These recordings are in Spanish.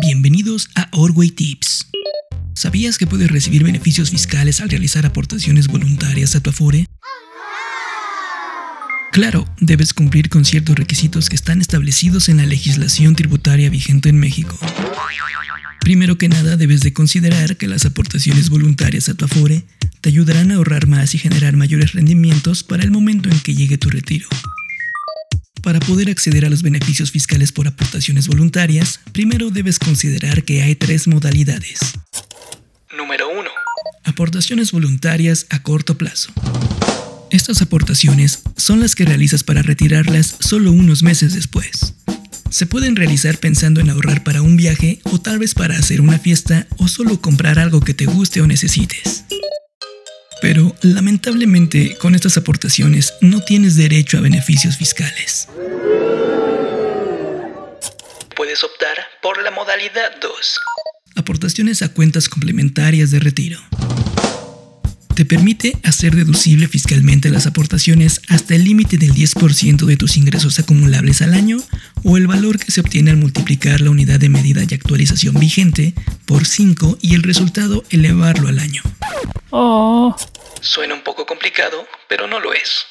Bienvenidos a Orway Tips. ¿Sabías que puedes recibir beneficios fiscales al realizar aportaciones voluntarias a tu Afore? Claro, debes cumplir con ciertos requisitos que están establecidos en la legislación tributaria vigente en México. Primero que nada, debes de considerar que las aportaciones voluntarias a tu Afore te ayudarán a ahorrar más y generar mayores rendimientos para el momento en que llegue tu retiro. Para poder acceder a los beneficios fiscales por aportaciones voluntarias, primero debes considerar que hay tres modalidades. Número 1. Aportaciones voluntarias a corto plazo. Estas aportaciones son las que realizas para retirarlas solo unos meses después. Se pueden realizar pensando en ahorrar para un viaje o tal vez para hacer una fiesta o solo comprar algo que te guste o necesites. Pero lamentablemente con estas aportaciones no tienes derecho a beneficios fiscales. Puedes optar por la modalidad 2. Aportaciones a cuentas complementarias de retiro. Te permite hacer deducible fiscalmente las aportaciones hasta el límite del 10% de tus ingresos acumulables al año o el valor que se obtiene al multiplicar la unidad de medida y actualización vigente por 5 y el resultado elevarlo al año. Oh. Suena un poco complicado, pero no lo es.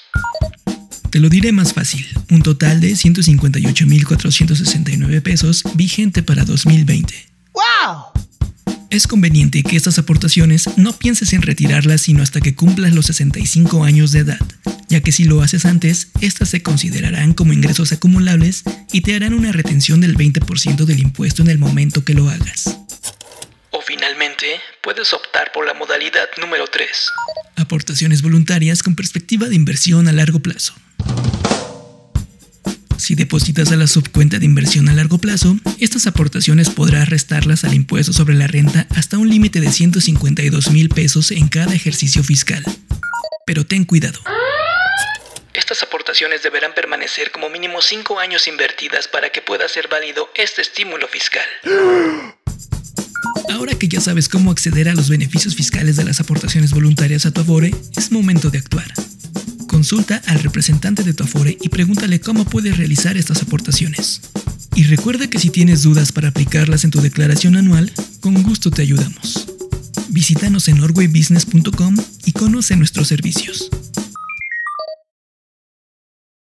Te lo diré más fácil, un total de 158.469 pesos vigente para 2020. ¡Wow! Es conveniente que estas aportaciones no pienses en retirarlas sino hasta que cumplas los 65 años de edad, ya que si lo haces antes, estas se considerarán como ingresos acumulables y te harán una retención del 20% del impuesto en el momento que lo hagas. O finalmente, puedes optar por la modalidad número 3. Aportaciones voluntarias con perspectiva de inversión a largo plazo. Si depositas a la subcuenta de inversión a largo plazo, estas aportaciones podrás restarlas al impuesto sobre la renta hasta un límite de 152 mil pesos en cada ejercicio fiscal. Pero ten cuidado. Estas aportaciones deberán permanecer como mínimo 5 años invertidas para que pueda ser válido este estímulo fiscal. Ahora que ya sabes cómo acceder a los beneficios fiscales de las aportaciones voluntarias a tu Afore, es momento de actuar. Consulta al representante de tu Afore y pregúntale cómo puedes realizar estas aportaciones. Y recuerda que si tienes dudas para aplicarlas en tu declaración anual, con gusto te ayudamos. Visítanos en orwaybusiness.com y conoce nuestros servicios.